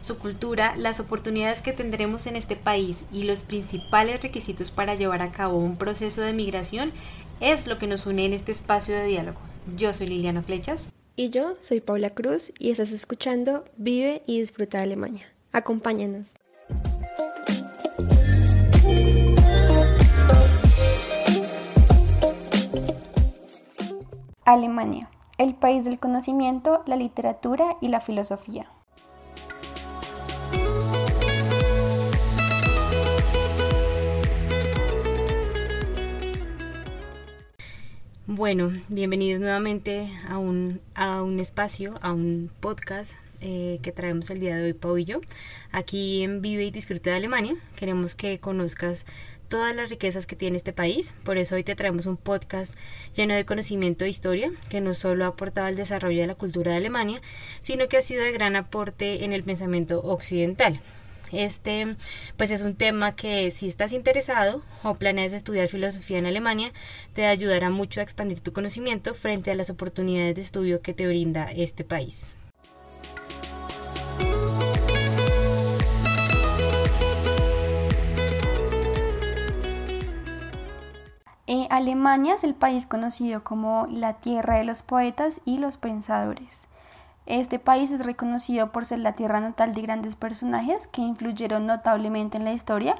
Su cultura, las oportunidades que tendremos en este país y los principales requisitos para llevar a cabo un proceso de migración es lo que nos une en este espacio de diálogo. Yo soy Liliana Flechas. Y yo soy Paula Cruz y estás escuchando Vive y Disfruta de Alemania. Acompáñanos. Alemania, el país del conocimiento, la literatura y la filosofía. Bueno, bienvenidos nuevamente a un, a un espacio, a un podcast eh, que traemos el día de hoy, Pau y yo. Aquí en Vive y Disfrute de Alemania queremos que conozcas todas las riquezas que tiene este país. Por eso hoy te traemos un podcast lleno de conocimiento e historia, que no solo ha aportado al desarrollo de la cultura de Alemania, sino que ha sido de gran aporte en el pensamiento occidental. Este, pues es un tema que si estás interesado o planeas estudiar filosofía en Alemania, te ayudará mucho a expandir tu conocimiento frente a las oportunidades de estudio que te brinda este país. Alemania es el país conocido como la tierra de los poetas y los pensadores. Este país es reconocido por ser la tierra natal de grandes personajes que influyeron notablemente en la historia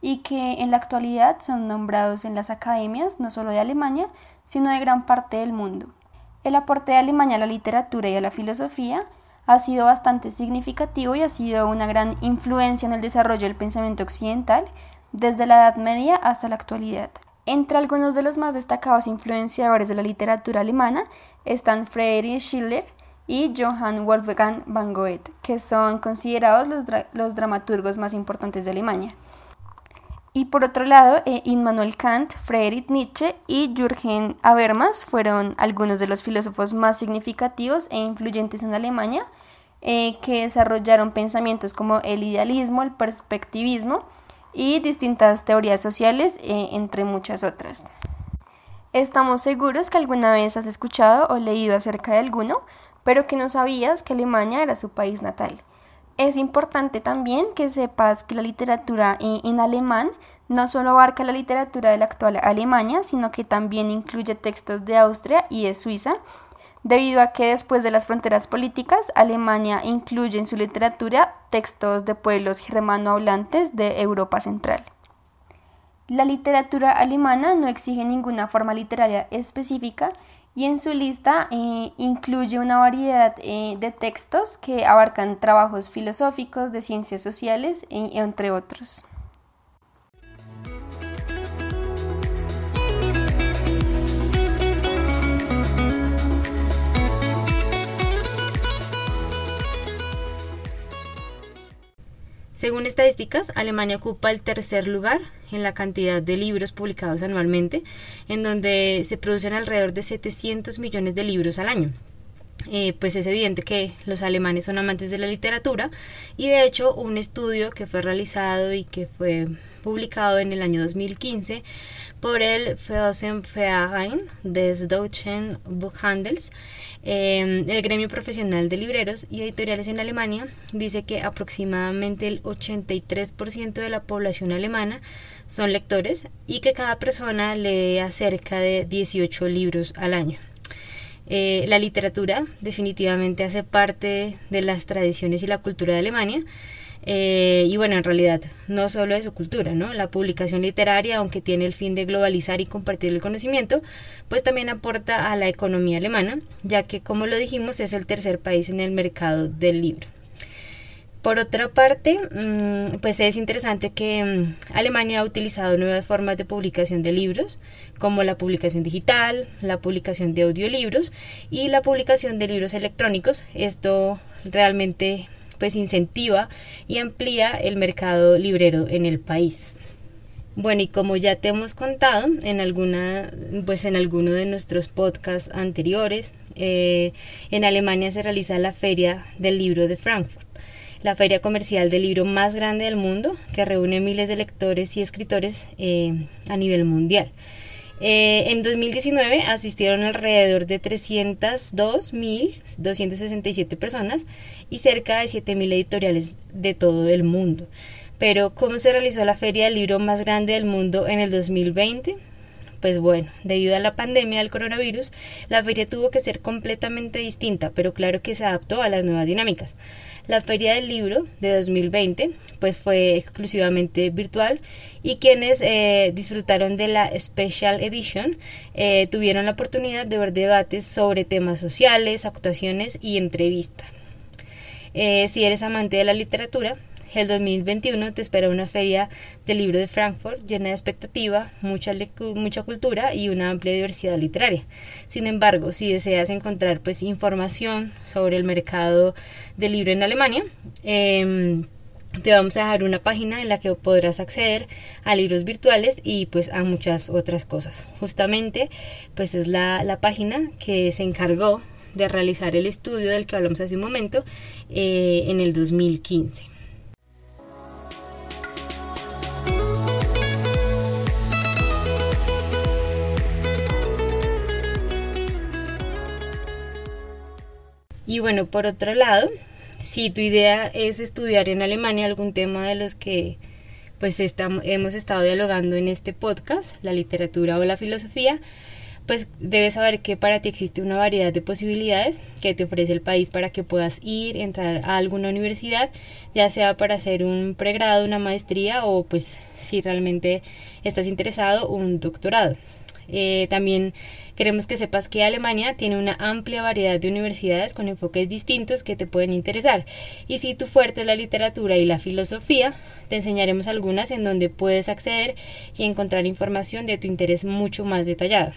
y que en la actualidad son nombrados en las academias no solo de Alemania, sino de gran parte del mundo. El aporte de Alemania a la literatura y a la filosofía ha sido bastante significativo y ha sido una gran influencia en el desarrollo del pensamiento occidental desde la Edad Media hasta la actualidad. Entre algunos de los más destacados influenciadores de la literatura alemana están Friedrich Schiller y Johann Wolfgang van Goethe, que son considerados los, dramaturgos más importantes de Alemania. Y por otro lado, eh, Immanuel Kant, Friedrich Nietzsche y Jürgen Habermas fueron algunos de los filósofos más significativos e influyentes en Alemania, eh, que desarrollaron pensamientos como el idealismo, el perspectivismo, y distintas teorías sociales, eh, entre muchas otras. Estamos seguros que alguna vez has escuchado o leído acerca de alguno, pero que no sabías que Alemania era su país natal. Es importante también que sepas que la literatura en alemán no solo abarca la literatura de la actual Alemania, sino que también incluye textos de Austria y de Suiza, debido a que después de las fronteras políticas, Alemania incluye en su literatura textos de pueblos germanohablantes de Europa Central. La literatura alemana no exige ninguna forma literaria específica y en su lista eh, incluye una variedad eh, de textos que abarcan trabajos filosóficos, de ciencias sociales, entre otros. Según estadísticas, Alemania ocupa el tercer lugar en la cantidad de libros publicados anualmente, en donde se producen alrededor de 700 millones de libros al año. Eh, pues es evidente que los alemanes son amantes de la literatura y de hecho un estudio que fue realizado y que fue publicado en el año 2015 por el Verein des Deutschen Buchhandels, eh, el gremio profesional de libreros y editoriales en Alemania, dice que aproximadamente el 83% de la población alemana son lectores y que cada persona lee cerca de 18 libros al año. Eh, la literatura definitivamente hace parte de las tradiciones y la cultura de Alemania eh, y bueno, en realidad no solo de su cultura, ¿no? La publicación literaria, aunque tiene el fin de globalizar y compartir el conocimiento, pues también aporta a la economía alemana, ya que como lo dijimos es el tercer país en el mercado del libro. Por otra parte, mm, pues es interesante que mm, Alemania ha utilizado nuevas formas de publicación de libros, como la publicación digital, la publicación de audiolibros y la publicación de libros electrónicos. Esto realmente pues incentiva y amplía el mercado librero en el país. Bueno, y como ya te hemos contado en alguna, pues en alguno de nuestros podcasts anteriores, eh, en Alemania se realiza la Feria del Libro de Frankfurt, la feria comercial del libro más grande del mundo, que reúne miles de lectores y escritores eh, a nivel mundial. Eh, en 2019 asistieron alrededor de 302.267 personas y cerca de 7.000 editoriales de todo el mundo. Pero, ¿cómo se realizó la feria del libro más grande del mundo en el 2020? Pues bueno, debido a la pandemia del coronavirus, la feria tuvo que ser completamente distinta, pero claro que se adaptó a las nuevas dinámicas. La feria del libro de 2020 pues fue exclusivamente virtual y quienes eh, disfrutaron de la Special Edition eh, tuvieron la oportunidad de ver debates sobre temas sociales, actuaciones y entrevistas. Eh, si eres amante de la literatura, el 2021 te espera una feria del libro de Frankfurt llena de expectativa, mucha, mucha cultura y una amplia diversidad literaria. Sin embargo, si deseas encontrar pues información sobre el mercado del libro en Alemania, em, te vamos a dejar una página en la que podrás acceder a libros virtuales y pues a muchas otras cosas. Justamente pues es la, la página que se encargó de realizar el estudio del que hablamos hace un momento eh, en el 2015. Y bueno, por otro lado, si tu idea es estudiar en Alemania algún tema de los que pues estamos, hemos estado dialogando en este podcast, la literatura o la filosofía, pues debes saber que para ti existe una variedad de posibilidades que te ofrece el país para que puedas ir, entrar a alguna universidad, ya sea para hacer un pregrado, una maestría o pues si realmente estás interesado un doctorado. Eh, también queremos que sepas que Alemania tiene una amplia variedad de universidades con enfoques distintos que te pueden interesar. Y si tu fuerte es la literatura y la filosofía, te enseñaremos algunas en donde puedes acceder y encontrar información de tu interés mucho más detallada.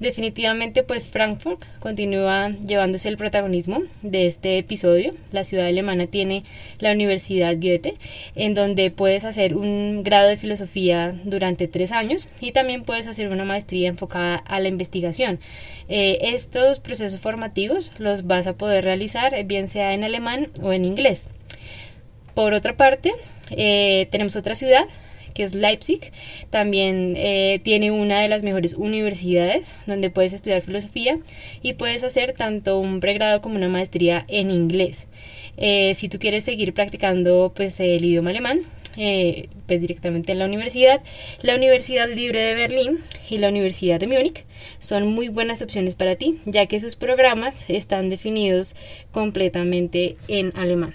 Definitivamente, pues Frankfurt continúa llevándose el protagonismo de este episodio. La ciudad alemana tiene la Universidad Goethe, en donde puedes hacer un grado de filosofía durante tres años y también puedes hacer una maestría enfocada a la investigación. Eh, estos procesos formativos los vas a poder realizar bien sea en alemán o en inglés. Por otra parte, eh, tenemos otra ciudad que es Leipzig. También eh, tiene una de las mejores universidades donde puedes estudiar filosofía y puedes hacer tanto un pregrado como una maestría en inglés. Eh, si tú quieres seguir practicando pues el idioma alemán, eh, pues directamente en la universidad. La Universidad Libre de Berlín y la Universidad de Múnich son muy buenas opciones para ti, ya que sus programas están definidos completamente en alemán.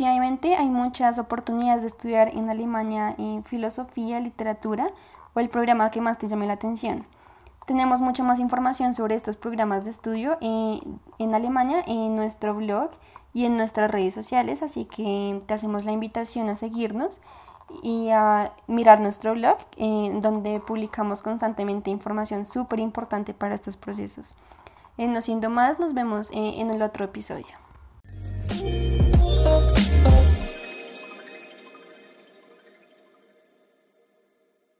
Definitivamente hay muchas oportunidades de estudiar en Alemania en filosofía, literatura o el programa que más te llame la atención. Tenemos mucha más información sobre estos programas de estudio en, en Alemania en nuestro blog y en nuestras redes sociales, así que te hacemos la invitación a seguirnos y a mirar nuestro blog, en donde publicamos constantemente información súper importante para estos procesos. Eh, no siendo más, nos vemos eh, en el otro episodio.